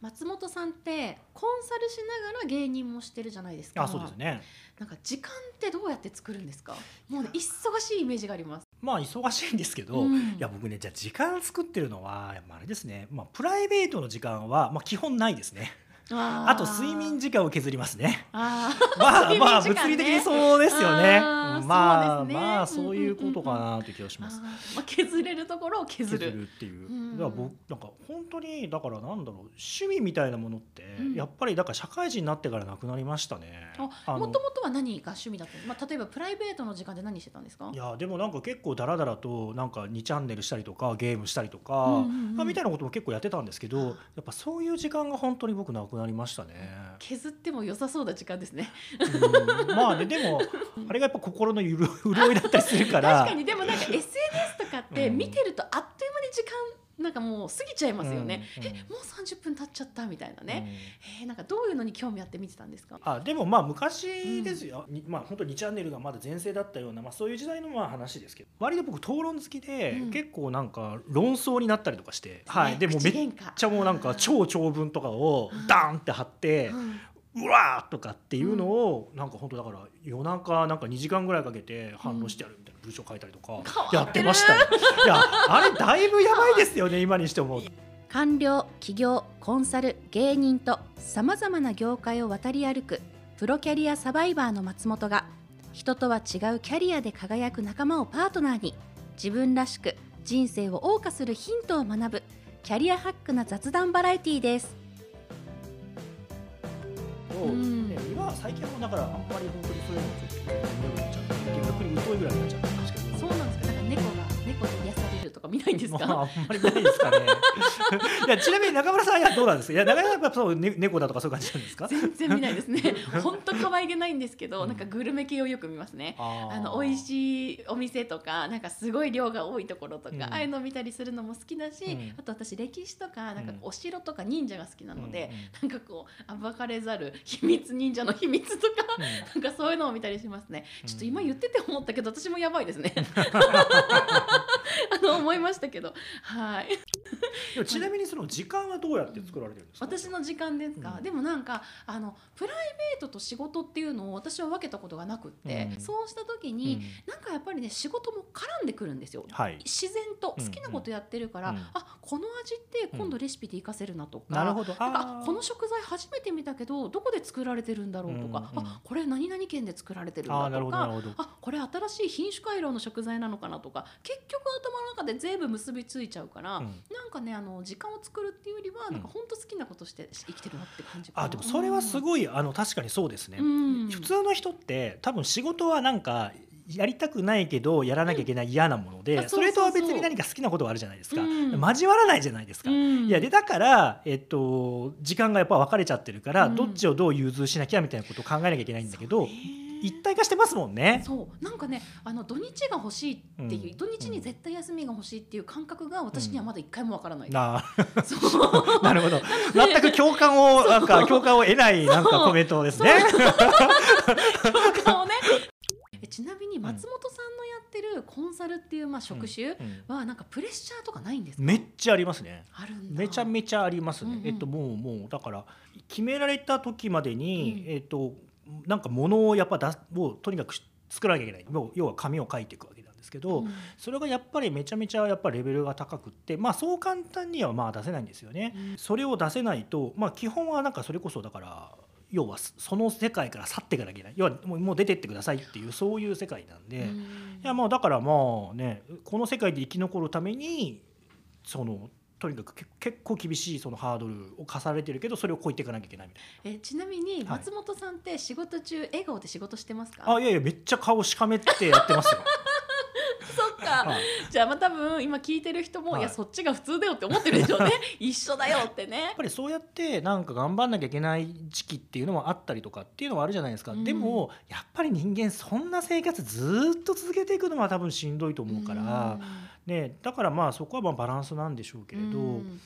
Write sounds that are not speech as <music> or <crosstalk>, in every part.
松本さんってコンサルしながら芸人もしてるじゃないですか。あそうですね。なんか時間ってどうやって作るんですか？もうね忙しいイメージがあります。まあ忙しいんですけど、うん。いや僕ねじゃあ時間作ってるのはあれですね、まあ、プライベートの時間は、まあ、基本ないですねああと睡眠時間を削りますね。あー。<laughs> まあまあ物理的にそうですよね。あー。まあね。まあそういうことかなという気がします。あー。まあ、削れるところを削削るるっていう、うん。だから僕なんか本当にだからなんだろう趣味みたいなものって、うん。やっぱりだから社会人になってからなくなりましたね。もともとは何が趣味だったの、まあ、例えばプライベートの時間で何してたんですか？いやでもなんか結構ダラダラとなんか2チャンネルしたりとかゲームしたりとか、うんうんうん。まあみたいなことも結構やってたんですけどやっぱそういう時間が本当に僕なくなりましたね。削っても良さそうな時間ですね。うん。まあねでもあれがやっぱ心の潤潤いだったりするから。<laughs> 確かに。でもなんか SNS とかってうん見てるとあっという間に時間なんかもう過ぎちゃいますよね、うんうん。えもう30分経っちゃったみたいなね、うん。えーなんかどういうのに興味あって見てたんですか？あでもまあ昔ですよ、にまあ本当に2チャンネルがまだ全盛だったような、まあ、そういう時代のまあ話ですけど。割と僕討論好きで、うん。結構なんか論争になったりとかして、はい、でもめっちゃもうなんか超長文とかをダーンって貼ってう、わーとかっていうのを、なんか本当だから夜中なんか2時間ぐらいかけて反論してやるみたいな文章書いたりとかやってましたよ。いやあれだいぶやばいですよね今にして思うと。官僚企業コンサル芸人とさまざまな業界を渡り歩くプロキャリアサバイバーの松本が人とは違うキャリアで輝く仲間をパートナーに自分らしく人生を謳歌するヒントを学ぶキャリアハックな雑談バラエティーです。うんね今は最近はだからあんまり本当にそういうのをちょっと分ぐらいになっちゃったんですけど。か見ないんですか？まあ、あんまりないですかね。<laughs> いや、ちなみに中村さんはどうなんですか？いや、中村さんはやっぱそう、ね、猫だとか、そういう感じなんですか？全然見ないですね。<laughs> 本当可愛げないんですけど、うんなんかグルメ系をよく見ますね。あの美味しいお店とかなんかすごい量が多いところとか、うんああいうのを見たりするのも好きだし、うんあと私歴史とかなんかうんお城とか忍者が好きなのでう、んなんかこう暴かれざる秘密忍者の秘密とか、うんなんかそういうのを見たりしますね。ちょっと今言ってて思ったけど私もやばいですね。<laughs> あの思いましたけど、はい。でもちなみにその時間はどうやって作られてるんですか？私の時間ですか、うんでもなんかあのプライベートと仕事っていうのを私は分けたことがなくって、うんそうした時うんに、なんかやっぱりね仕事も絡んでくるんですよ。はい。自然とうん好きなことやってるから、うんあこの味って今度レシピで活かせるなとか、なるほど。あこの食材初めて見たけどどこで作られてるんだろうとか、うんうんあこれ何々県で作られてるんだとか。あこれ新しい品種改良の食材なのかなとか結局頭の中で全部結びついちゃうから、うん。なんかねあの時間を作るっていうよりはなんか本当好きなことして生きてるなって感じあでもそれはすごいあの確かにそうですね、うん。普通の人って多分仕事はなんかやりたくないけどやらなきゃいけない嫌なもので、それとは別に何か好きなことがあるじゃないですか、うん。交わらないじゃないですか、うん。いやでだから、えっと、時間がやっぱ分かれちゃってるから、うん。どっちをどう融通しなきゃみたいなことを考えなきゃいけないんだけど、一体化してますもんね。そう。なんかねあの土日が欲しいっていう、うん。土日に絶対休みが欲しいっていう感覚が私にはまだ一回もわからない、う <laughs> なるほど。全く共感をなんか共感を得ないなんかコメントですね。共感をね。えちなみに松本さんのやってるコンサルっていうまあ職種うん。はなんかプレッシャーとかないんですか、めっちゃありますね。あるんだ。めちゃめちゃありますね。うんうん。えっともうもうだから決められた時までに、うん。えっとなんかものをやっぱ出すをとにかくし作らなきゃいけない。もう要は紙を書いていくわけなんですけど、うんそれがやっぱりめちゃめちゃやっぱレベルが高くって、まあそう簡単にはまあ出せないんですよね。うんそれを出せないと、まあ基本はなんかそれこそだから。要はその世界から去っていかなきゃいけない要はもうもう出てってくださいっていうそういう世界なんで、うんいやまあだからまあねこの世界で生き残るためにそのとにかくけ結構厳しいそのハードルを課されてるけどそれを超えていかなきゃいけないみたいえちなみにはい。松本さんって仕事中笑顔で仕事してますか、な。あいやいやめっちゃ顔しかめってやってますよ。<laughs> そっか、はい。じゃあまあ多分今聞いてる人も、はい。い、やそっちが普通だよって思ってるでしょうね。<laughs> 一緒だよってね。やっぱりそうやってなんか頑張んなきゃいけない時期っていうのもあったりとかっていうのはあるじゃないですか、うん。でもやっぱり人間そんな生活ずーっと続けていくのは多分しんどいと思うから、ね、だからまあそこはまあバランスなんでしょうけれど、うん。うん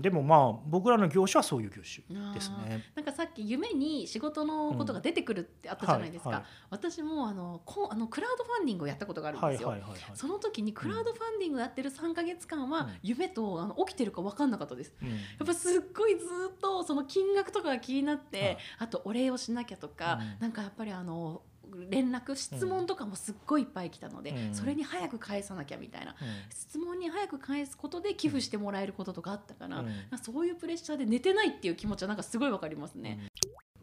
でもまあ僕らの業種はそういう業種ですね。なんかさっき夢に仕事のことが出てくるってあったじゃないですか、はいはい。私もあのこあのクラウドファンディングをやったことがあるんですよ、はいはいはいはい。その時にクラウドファンディングやってる3か月間はうん。夢とあの起きてるか分かんなかったです。うん。やっぱすっごいずっとその金額とかが気になって、はい。あとお礼をしなきゃとか、うん。なんかやっぱりあの連絡質問とかもすっごいいっぱい来たので、うん。それに早く返さなきゃみたいな。うん。質問に早く返すことで寄付してもらえることとかあったから、うん。かそういうプレッシャーで寝てないっていう気持ちはなんかすごいわかりますね。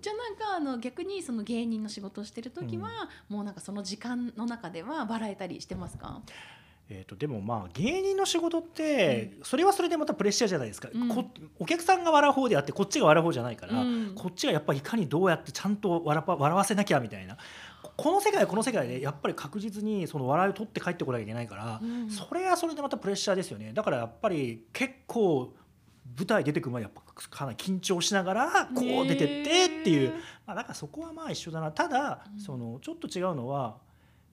じゃあなんかあの逆にその芸人の仕事をしてる時は、もうなんかその時間の中では笑えたりしてますか？えー、とでもまあ芸人の仕事ってそれはそれでまたプレッシャーじゃないですか、うん。こお客さんが笑う方であってこっちが笑う方じゃないから、うん。こっちがやっぱりいかにどうやってちゃんと笑わせなきゃみたいなここの世界はこの世界でやっぱり確実にその笑いを取って帰ってこなきゃいけないから、うん。それはそれでまたプレッシャーですよね。だからやっぱり結構舞台出てくる前やっぱかなり緊張しながらこう出てってっていう、まあ、だからそこはまあ一緒だな。ただ、うん。そのちょっと違うのは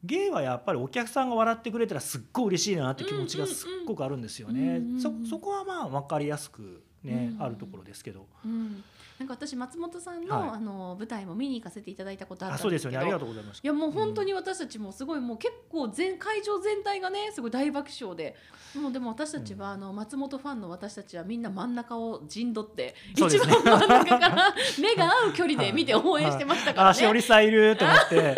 芸はやっぱりお客さんが笑ってくれたらすっごい嬉しいなって気持ちがすっごくあるんですよね。そそこはまあ分かりやすくね、うん。あるところですけど。うん、なんか私松本さんの,、はい。あの舞台も見に行かせていただいたことあっあたんですすけど。そうでよね。ありがとうございます。いやもう本当に私たちもすごいもう結構全会場全体がねすごい大爆笑で。もうでも私たちはあの松本ファンの私たちはみんな真ん中を陣取ってうですね。番真ん中から <laughs> 目が合う距離で見て応援してましたからあしおね。りさんいると思って。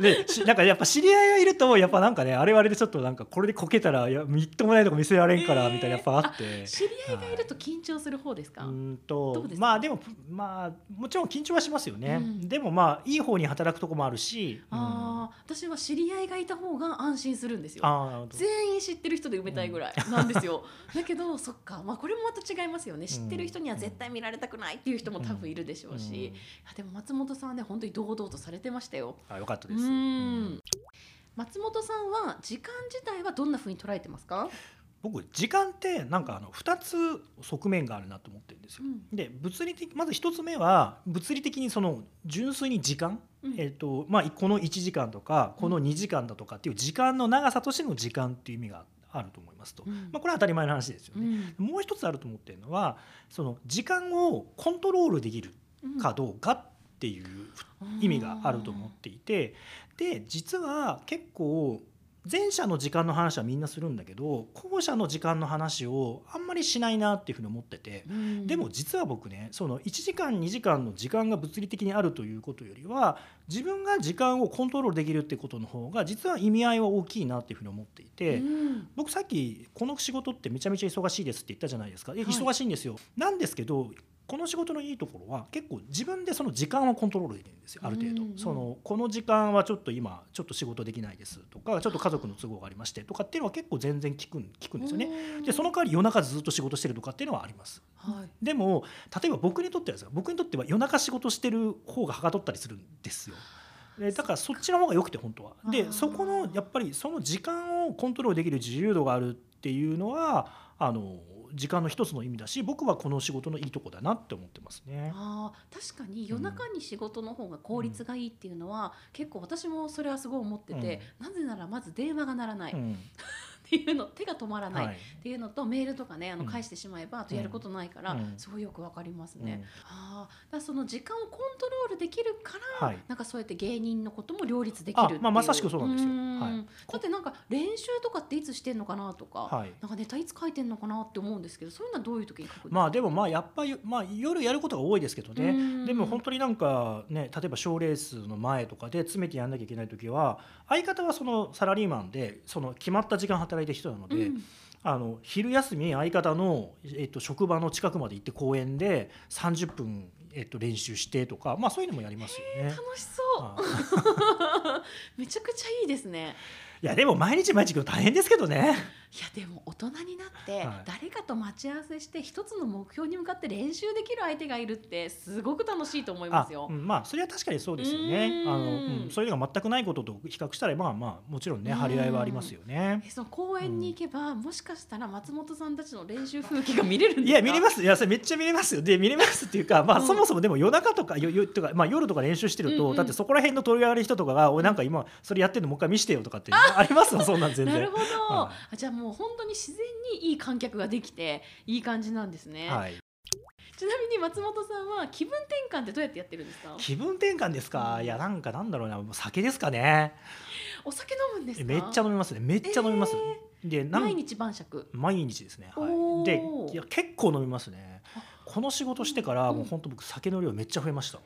でしなんかやっぱ知り合いがいるとやっぱなんかねあれはあれでちょっとなんかこれでこけたらいやみっともないとこ見せられんからえーみたいなやっぱあって。知り合いがいると緊張する方ですか？うーんどとうですか？まあでもまあもちろん緊張はしますよね、うん。でもまあいい方に働くとこもあるし、うんああ私は知り合いがいた方が安心するんですよ。全員知ってる人で埋めたいぐらいなんですよ、だけどそっか、まあ、これもまた違いますよね。知ってる人には絶対見られたくないっていう人も多分いるでしょうし、でも松本さんはね本当に堂々とされてましたよ。あよかったうです。ん。松本さんは時間自体はどんな風に捉えてますか、僕時間ってなんかあの2つ側面があるなと思ってるんですよ。うん。で物理的まず1つ目は物理的にその純粋に時間、うん。えっとまあ、この1時間とかこの2時間だとかっていう時間の長さとしての時間っていう意味があると思いますと、うん。まあ、これは当たり前の話ですようね。ん。もう一つあると思ってるのはその時間をコントロールできるかどうかっていう意味があると思っていて。で実は結構前者の時間の話はみんなするんだけど後者の時間の話をあんまりしないなっていうふうに思ってて。うん。でも実は僕ねその1時間2時間の時間が物理的にあるということよりは自分が時間をコントロールできるってことの方が実は意味合いは大きいなっていうふうに思っていて、うん。僕さっきこの仕事ってめちゃめちゃ忙しいですって言ったじゃないですか、えはい。忙しいんですよ。なんですけどこの仕事のいいところは結構自分でその時間をコントロールできるんですよある程度、うんうんそのこの時間はちょっと今ちょっと仕事できないですとかちょっと家族の都合がありましてとかっていうのは結構全然聞くん聞くんですよね。でその代わり夜中ずっと仕事してるとかっていうのはあります。はい。でも例えば僕にとってはですよ。僕にとっては夜中仕事してる方がはかどったりするんですよ。でだからそっちの方が良くて本当は。でそこのやっぱりその時間をコントロールできる自由度があるっていうのはあの時間の一つの意味だし僕はこの仕事のいいとこだなって思ってますね。あー確かに夜中に仕事の方が効率がいいっていうのは、結構私もそれはすごい思ってて、なぜならまず電話が鳴らないいうの手が止まらない、はい。っていうのとメールとかねあのうん。返してしまえばあとやることないから、うん。すごいよくわかりますね。うん。ああだその時間をコントロールできるから、はい。なんかそうやって芸人のことも両立できるまあまさしくそうなんですよ。ん。はい。だってなんか練習とかっていつしてんのかなとか、はい。なんかネタいつ書いてんのかなって思うんですけどそういうのはどういう時に書くんですか？まあでもまあやっぱり、まあ、夜やることが多いですけどね、うん。でも本当になんかね例えば賞ーレースの前とかで詰めてやんなきゃいけない時は相方はそのサラリーマンでその決まった時間働いてる人なので、うんあの昼休み相方の、えっと、職場の近くまで行って公園で30分、えっと、練習してとか、まあ、そういうのもやりますよね。楽しそうあ <laughs> めちゃくちゃいいですね。いやでも毎日毎日大変ですけどね。いやでも大人になってはい。誰かと待ち合わせして一つの目標に向かって練習できる相手がいるってすごく楽しいと思いまあすよ。う。んまあそれは確かにそうですよね。うん。あのうん、そういうのが全くないことと比較したらまあまあもちろんね張り合いはありますよね。え。その公園に行けば、もしかしたら松本さんたちの練習風景が見れるんですか？いや見れます。いやそれめっちゃ見れますよ。で見れますっていうか、まあ、うん。そもそもでも夜中とかよよとか、まあ、夜とか練習してると、だってそこら辺の取り上げる人とかが「おいなんか今それやってんのもう一回見してよ」とかってあります？よ <laughs> そんなん全然。なるほど、はあじゃあもう本当に自然にいい観客ができていい感じなんですね、はい。ちなみに松本さんは気分転換ってどうやってやってるんですか？気分転換ですか？いやなんかなんだろうなもう酒ですかね。お酒飲むんですか？めっちゃ飲みますね。めっちゃ飲みます、でなん毎日晩酌？毎日ですね、はい、でいや結構飲みますね。あ。この仕事してからうん。もう本当僕酒の量めっちゃ増えました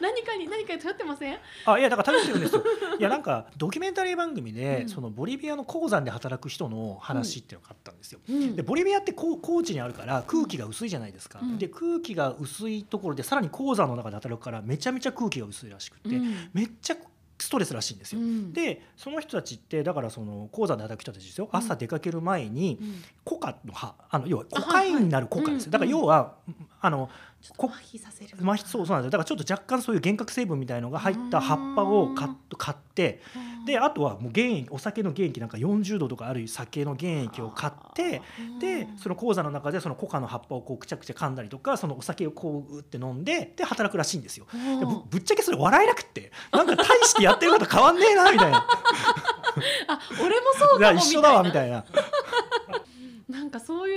何かに何かに頼ってません？あいやだから食べてるんですよ。<laughs> いやなんかドキュメンタリー番組で、うん。そのボリビアの鉱山で働く人の話っていうのがあったんですよ、うん。でボリビアってこう高地にあるから空気が薄いじゃないですか、うん。で空気が薄いところでさらに鉱山の中で働くからめちゃめちゃ空気が薄いらしくて、うん。めっちゃストレスらしいんですよ、うん。でその人たちってだからその鉱山で働く人たちですよ。朝出かける前にうん。コカの葉。あの要はコカインになるコカですよ、だからあはいはい要はあのこ麻痺させる麻痺そうそうなんですよ。だからちょっと若干そういう幻覚成分みたいのが入った葉っぱを買っ買ってであとはもう原液お酒の原液なんか40度とかある酒の原液を買ってでその鉱山の中でそのコカの葉っぱをこうくちゃくちゃ噛んだりとかそのお酒をこううって飲んでで働くらしいんですよ。のでぶぶっちゃけそれ笑えなくってなんか大してやってること変わんねえなみたいな。<laughs> あ俺もそうかも <laughs> 一緒だわみいたいな。ななんかそういう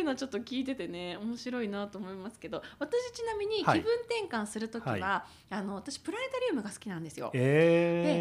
のちょっと聞いててね面白いなと思いますけど私ちなみに気はい。分転換する時は、はあの私プラネタリウムが好きなんですよ。で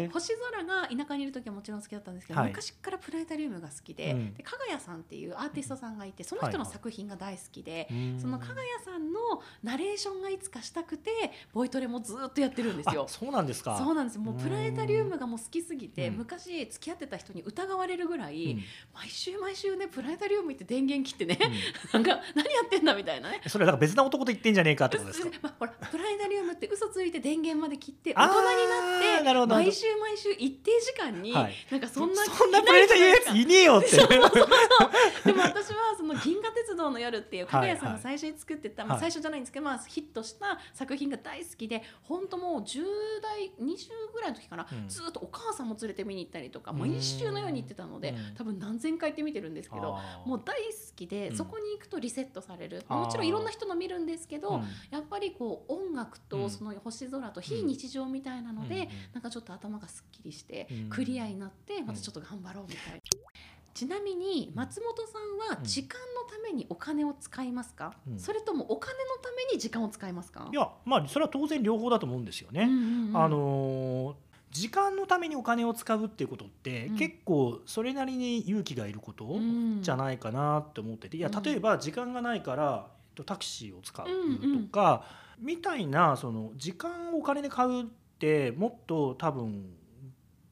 えー星空が田舎にいる時はもちろん好きだったんですけど、はい。昔からプラネタリウムが好きで,、うん。で加賀谷さんっていうアーティストさんがいてその人の作品が大好きで、うん。その加賀谷さんのナレーションがいつかしたくてボイトレもずっとやってるんですよ。あ。そうなんですか。そうなんです。もうプラネタリウムがもう好きすぎて、うん。昔付き合ってた人に疑われるぐらい、うん。毎週毎週ねプラネタリウム行って電源切ってね、うんなんか何やってんだみたいなね。それはだから別な男と言ってんじゃねえかってことですか？まあ、ほらプラネタリウムって嘘ついて電源まで切って大人になって毎週毎週一定時間に、はい。なんかそんなそんなプラネタリウムやついねえよって。でも私はその「銀河鉄道の夜」っていう加賀谷さんがはい。はい最初に作ってた、まあ、はい。最初じゃないんですけど、まあ、ヒットした作品が大好きで本当もう10代20ぐらいの時かな、うん。ずっとお母さんも連れて見に行ったりとか毎週のように行ってたのでうん。多分何千回って見てるんですけどもう大好きで、うん。そこに行くとリセットされる。もちろんいろんな人の見るんですけど、うん。やっぱりこう音楽うん。とその星空と非日常みたいなので、うんうん。なんかちょっと頭がすっきりして、うん。クリアになってまたちょっと頑張ろうみたいな。ちなみに松本さんはうん。時間のためにお金を使いますか、うん。それともお金のために時間を使いますか？いやまあそれは当然両方だと思うんですよね。うんうんうん。あのー時間のためにお金を使うっていうことって、うん結構それなりに勇気がいることうんじゃないかなって思ってていやうん例えば時間がないから、えっと、タクシーを使うとか、みたいなその時間をお金で買うってもっと多分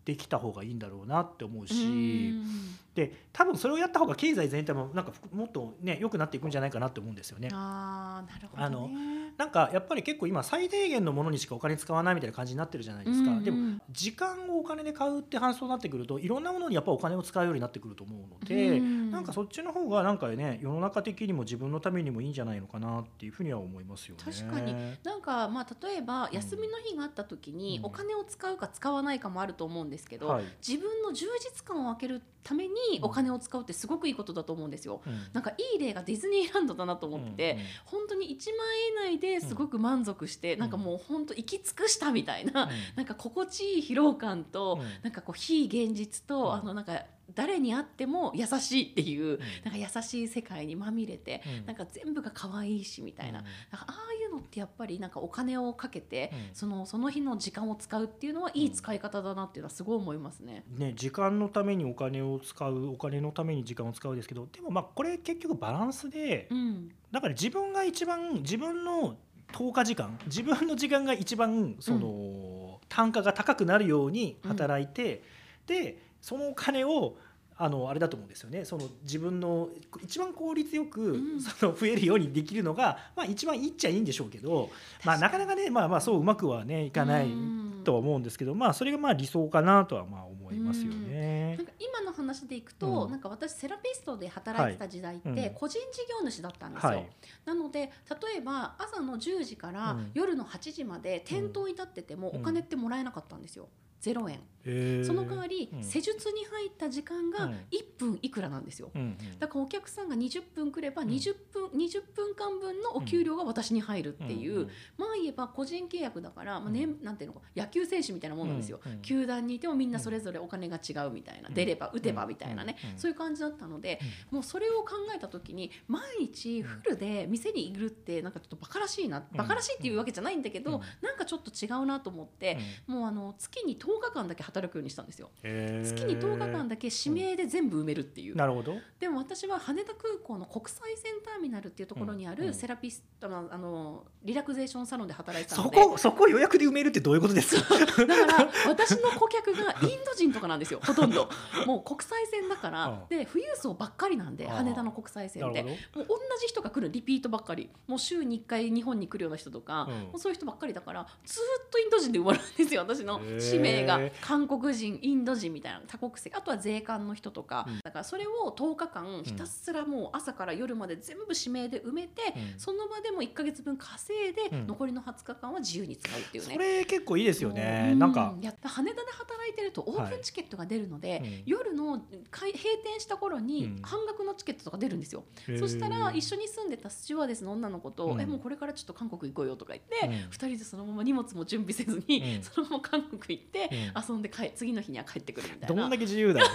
できた方がいいんだろうなって思うし。うんで多分それをやった方が経済全体もなんかもっとね良くなっていくんじゃないかなって思うんですよね。あーなるほあのどね。なんかやっぱり結構今最低限のものにしかお金使わないみたいな感じになってるじゃないですか。うんうんでも時間をお金で買うって発想になってくるといろんなものにやっぱお金を使うようになってくると思うので、うん。なんかそっちの方がなんかね世の中的にも自分のためにもいいんじゃないのかなっていうふうには思いますよね。確かに。なんかまあ例えば休みの日があった時にうん。お金を使うか使わないかもあると思うんですけど、はい。自分の充実感を分けるためにお金を使うってすごくいいことだと思うんですよ。うん。なんかいい例がディズニーランドだなと思ってて、本当に1万円以内ですごく満足して、なんかもう本当行き尽くしたみたいな、うん。なんか心地いい疲労感と、うん。なんかこう非現実と、うん。あのなんか誰に会っても優しいっていう、ん。なんか優しい世界にまみれて、うん。なんか全部が可愛いしみたいな,、うん。なんかああいうのってやっぱりなんかお金をかけて、うん。そのその日の時間を使うっていうのはいい使い方だなっていうのはすごい思いますね。ね、時間のためにお金を使うお金のために時間を使うですけどでもまあこれ結局バランスでうん。だから自分が一番自分の投下時間自分の時間が一番その、単価が高くなるように働いて、でそのお金をあのあれだと思うんですよね。その自分の一番効率よく、うん。その増えるようにできるのが、まあ、一番いいっちゃいいんでしょうけど、まあ、なかなかね、まあ、まあそううまくはねいかないうん。とは思うんですけど、まあ、それがまあ理想かなとはまあ思いますよね。な。んか今の話でいくと、うん。なんか私セラピストで働いてた時代って、個人事業主だったんですよ、はい。なので例えば朝の10時からうん。夜の8時まで店頭に立っててもうん。お金ってもらえなかったんですよ、0円。へー。その代わり、うん。施術に入った時間がうん。1分いくらなんですよ。うんうん。だからお客さんが20分来ればん。20分,、20分間分のお給料が私に入るっていう、うんまあ言えば個人契約だから、まあうねなんていうの野球選手みたいなもんなんですよ、球団にいてもみんなそれぞれお金が違うみたいな、うん。出れば打てばみたいなね、そういう感じだったので、もうそれを考えた時に毎日フルで店にいるってなんかちょっとバカらしいな、うんバカらしいっていうわけじゃないんだけど、うん。なんかちょっと違うなと思って、もうあの月に10日間だけ働くようにしたんですよ。月に10日間だけ指名で全部埋めるっていう、なるほど。でも私は羽田空港の国際線ターミナルっていうところにあうん。うん。るセラピストのあのリラクゼーションサロンで働いてたそのでこそこ予約で埋めるってどういうことですか？だから私の顧客がインド人とかなんですよほとんど。<laughs> もう国際線だから、うん。で富裕層ばっかりなんで羽田の国際線でもう同じ人が来るリピートばっかり。もう週に1回日本に来るような人とか、うん。もうそういう人ばっかりだからずっとインド人で埋まるんですよ私の使命が韓国人インド人みたいな多国籍あとは税関の人とか、うん。だからそれを10日間ひたすらもう朝から夜まで全部指名で埋めて、うん。その場でも1か月分稼いで、うん。残りの20日間は自由に使うっていうね。それ結構いいですよね、うなんか。やった羽田で働いてるとオープンチケットが出るので、うん。夜の開閉店した頃うにん。半額のチケットとか出るんですよ、そしたら一緒に住んでたスチュワーデスの女の子と「うん。えもうこれからちょっと韓国行こうよ」とか言って、うん。2人でそのまま荷物も準備せずに、うん。そのまま韓国行って、う遊んで帰次の日には帰ってくるみたいな。どんだけ自由だよ。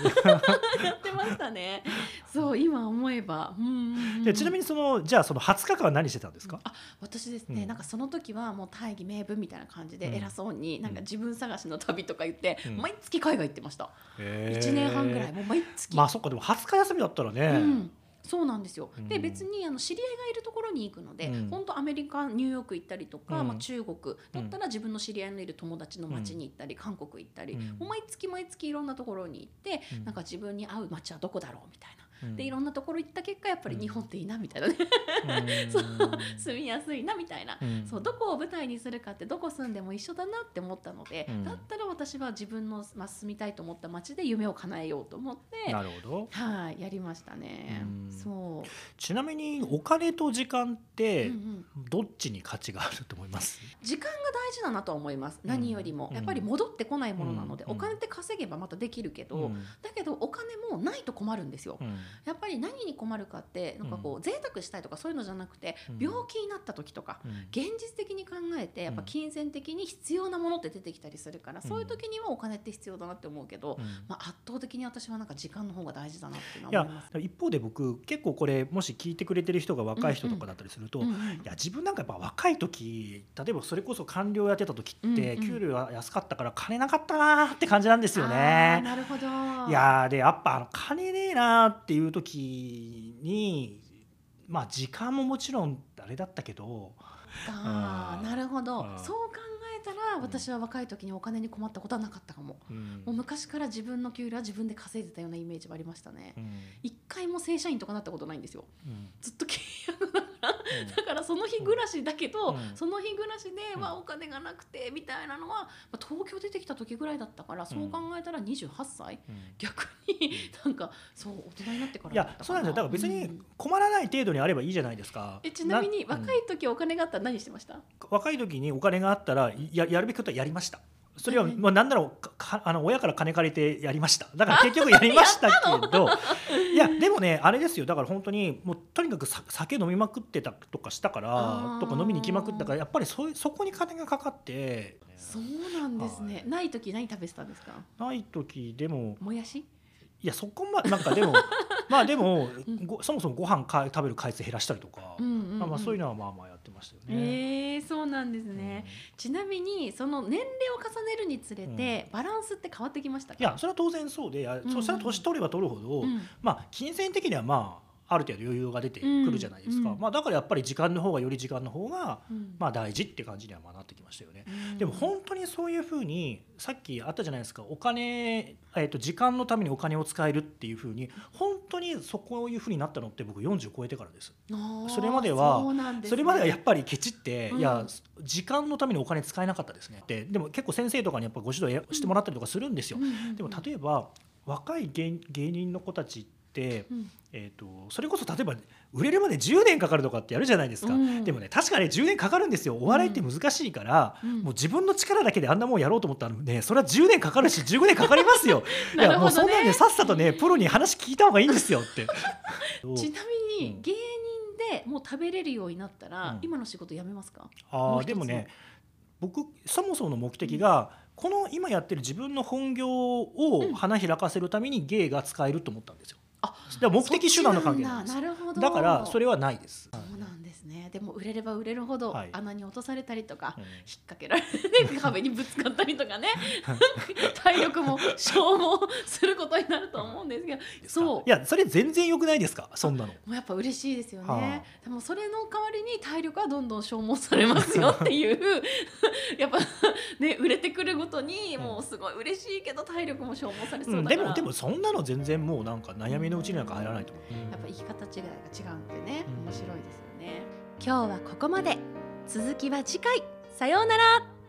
や <laughs> ってましたね。そう今思えば。うんうんちなみにそのじゃあその20日間は何してたんですか、あ私ですね、うん。なんかその時はもう大義名分みたいな感じでうん。偉そうに、なんか自分探しの旅とか言って、うん。毎月海外行ってました、へー。1年半ぐらいもう毎月、まあそっかでも20日休みだったらね、うん、そうなんですよ、うん。で別にあの知り合いがいるところに行くので、うん。本当アメリカニューヨーク行ったりとか、うん。まあ、中国だったら自分の知り合いのいる友達の町に行ったり、韓国行ったり、毎月毎月いろんなところに行って、うん。なんか自分に合う街はどこだろうみたいな。うん。でいろんなところ行った結果やっぱり日本っていいなみたいなね、うん。<laughs> そう住みやすいなみたいな、うん。そうどこを舞台にするかってどこ住んでも一緒だなって思ったので、うん。だったら私は自分の、まあ、住みたいと思った街で夢を叶えようと思ってなるほど。はいやりましたね。うん。そう、ちなみにお金と時間ってどっちに価値があると思います、時間が大事だなとは思います。何よりも、うん。やっぱり戻ってこないものなので、うん。お金って稼げばまたできるけど、うん。だけどお金もないと困るんですよ、うんやっぱり何に困るかってなんかこう、贅沢したいとかそういうのじゃなくて、うん。病気になった時とか、うん。現実的に考えてやっぱ金銭的に必要なものって出てきたりするから、そういう時にはお金って必要だなって思うけど、うん。まあ、圧倒的に私はなんか時間の方が大事だなっていうのは思います。一方で僕結構これもし聞いてくれてる人が若い人とかだったりすると、いうんうん。や自分なんかやっぱ若い時例えばそれこそ官僚やってた時って給料が安かったから金なかったなーって感じなんですよね。なるほど。いやーでやっぱあの金ねえなーっていう時にまあ時間ももちろんあれだったけどうんあーなるほどうんそう考えたら私は若い時にお金に困ったことはなかったかも。うんもう昔から自分の給料は自分で稼いでたようなイメージはありましたねう。ん一回も正社員とかなったことないんですよ。うんずっと契約だから。だからその日暮らしだけど、うん。その日暮らしで、うん。まあ、お金がなくてみたいなのは、まあ、東京出てきた時ぐらいだったからそう考えたら28歳、うん。逆になんかそう大人になってからいやそうなんですよ。だから別にうん。困らない程度にあればいいじゃないですか。えちなみにな若い時お金があったら何してました、若い時にお金があったらややるべきことはやりました。それは、うん。まあ、なんならかかあの親から金借りてやりました。だから結局やりましたけど。いやでもねあれですよ。だから本当にもうとにかくさ酒飲みまくってたとかしたかあらー。とか飲みに行きまくったからやっぱりそそこに金がかかって。そうなんですね、はい。ない時何食べてたんですか？ない時でももやし？いやそこまなんかでも <laughs> まあでも、うんごそもそもご飯か食べる回数減らしたりとか、うんうんうん。まあ、まあそういうのはまあまあやってましたよね。えー、そうなんですね、ちなみにその年齢を重ねるにつれて、バランスって変わってきましたか？いやそれは当然そうで、あんうんそしたら年取れば取るほど、うん。まあ金銭的にはまあある程度余裕が出てくるじゃないですか、うんうんまあ、だからやっぱり時間の方がより時間の方がうん。まあ大事って感じにはまあなってきましたよね。うん。でも本当にそういうふうにさっきあったじゃないですか。お金、えっと時間のためにお金を使えるっていうふうに本当にそこいうふうになったのって僕40超えてからです。それまではそね。それまではやっぱりケチって、うん。いや時間のためにお金使えなかったですね。ででも結構先生とかにやっぱご指導してもらったりとかするんですよ、でも例えば若い芸芸人の子たちっって、うん。えー、とそれこそ例えば売れるまで10年かかるとかってやるじゃないですか、うん。でもね確かに10年かかるんですよ。お笑いって難しいから、うん。もう自分の力だけであんなもんやろうと思ったらねそれは10年かかるし15年かかりますよ。<laughs> いやもうそんなんでさっさとねプロに話聞いた方がいいんですよって。<laughs> ちなみうん。に芸人でもう食べれるようになったら、うん。今の仕事辞めますか？あでもね僕そもそもの目的が、この今やってる自分の本業を花開かせるために芸が使えると思ったんですよ。あ目的手段の関係なんです。なるほど。だからそれはないです。そうなんですね。でも売れれば売れるほどはい。穴に落とされたりとか、うん。引っ掛けられて壁にぶつかったりとかね。<laughs> 体力も消耗することになると思うんですけどそう。いやそれ全然良くないですか？そんなの。もうやっぱ嬉しいですよね、はでもそれの代わりに体力はどんどん消耗されますよっていう。<laughs> やっぱね売れてくるごとにもうすごい嬉しいけど体力も消耗されそううん、だから、でもでもそんなの全然もうなんか悩みのうちになんか入らないと思う。やっぱ生き方違いが違うんでねうん。面白いですよね。今日はここまで。続きは次回。さようなら。